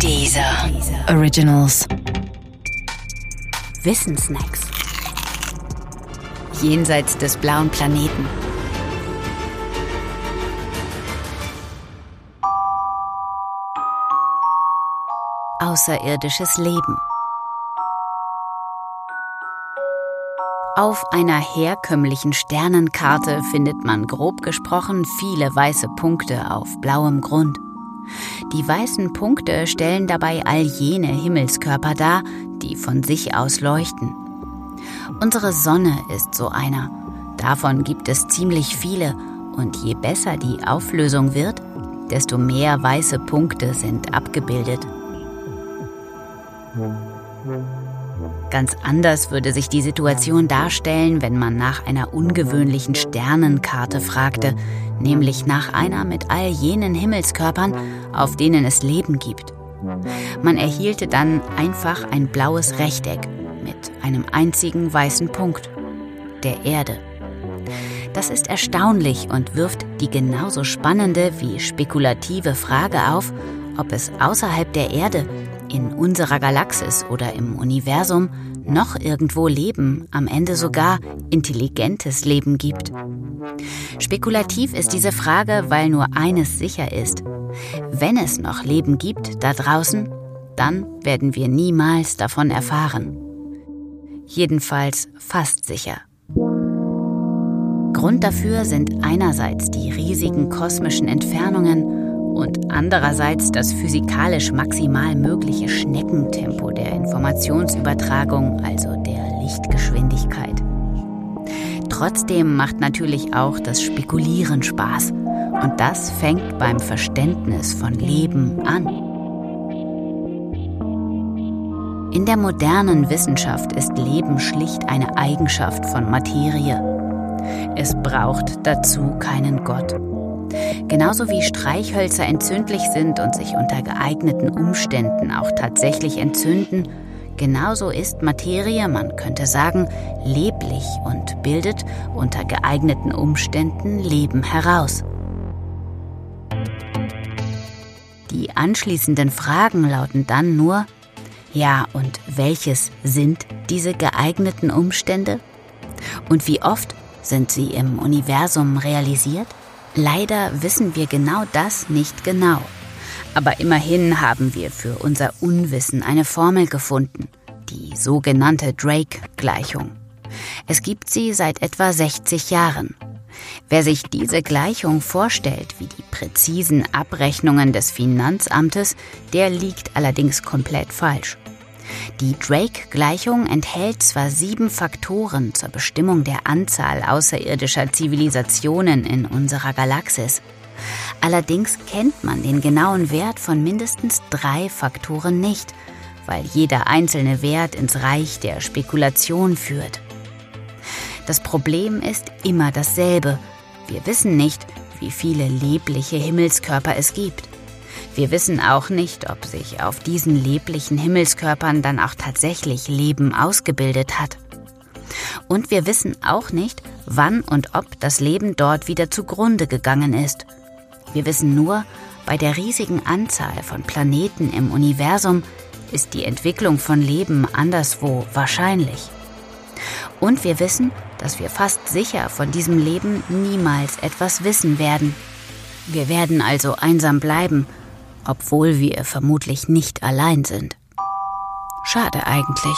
Dieser Originals. Wissensnacks. Jenseits des blauen Planeten. Außerirdisches Leben. Auf einer herkömmlichen Sternenkarte findet man grob gesprochen viele weiße Punkte auf blauem Grund. Die weißen Punkte stellen dabei all jene Himmelskörper dar, die von sich aus leuchten. Unsere Sonne ist so einer. Davon gibt es ziemlich viele und je besser die Auflösung wird, desto mehr weiße Punkte sind abgebildet. Ganz anders würde sich die Situation darstellen, wenn man nach einer ungewöhnlichen Sternenkarte fragte, nämlich nach einer mit all jenen Himmelskörpern, auf denen es Leben gibt. Man erhielte dann einfach ein blaues Rechteck mit einem einzigen weißen Punkt, der Erde. Das ist erstaunlich und wirft die genauso spannende wie spekulative Frage auf, ob es außerhalb der Erde, in unserer Galaxis oder im Universum noch irgendwo Leben, am Ende sogar intelligentes Leben gibt. Spekulativ ist diese Frage, weil nur eines sicher ist. Wenn es noch Leben gibt da draußen, dann werden wir niemals davon erfahren. Jedenfalls fast sicher. Grund dafür sind einerseits die riesigen kosmischen Entfernungen und andererseits das physikalisch maximal mögliche Schneckentempo der Informationsübertragung, also der Lichtgeschwindigkeit. Trotzdem macht natürlich auch das Spekulieren Spaß und das fängt beim Verständnis von Leben an. In der modernen Wissenschaft ist Leben schlicht eine Eigenschaft von Materie. Es braucht dazu keinen Gott. Genauso wie Streichhölzer entzündlich sind und sich unter geeigneten Umständen auch tatsächlich entzünden, genauso ist Materie, man könnte sagen, leblich und bildet unter geeigneten Umständen Leben heraus. Die anschließenden Fragen lauten dann nur, ja, und welches sind diese geeigneten Umstände? Und wie oft sind sie im Universum realisiert? Leider wissen wir genau das nicht genau. Aber immerhin haben wir für unser Unwissen eine Formel gefunden, die sogenannte Drake-Gleichung. Es gibt sie seit etwa 60 Jahren. Wer sich diese Gleichung vorstellt wie die präzisen Abrechnungen des Finanzamtes, der liegt allerdings komplett falsch. Die Drake-Gleichung enthält zwar sieben Faktoren zur Bestimmung der Anzahl außerirdischer Zivilisationen in unserer Galaxis. Allerdings kennt man den genauen Wert von mindestens drei Faktoren nicht, weil jeder einzelne Wert ins Reich der Spekulation führt. Das Problem ist immer dasselbe. Wir wissen nicht, wie viele lebliche Himmelskörper es gibt. Wir wissen auch nicht, ob sich auf diesen leblichen Himmelskörpern dann auch tatsächlich Leben ausgebildet hat. Und wir wissen auch nicht, wann und ob das Leben dort wieder zugrunde gegangen ist. Wir wissen nur, bei der riesigen Anzahl von Planeten im Universum ist die Entwicklung von Leben anderswo wahrscheinlich. Und wir wissen, dass wir fast sicher von diesem Leben niemals etwas wissen werden. Wir werden also einsam bleiben obwohl wir vermutlich nicht allein sind. Schade eigentlich.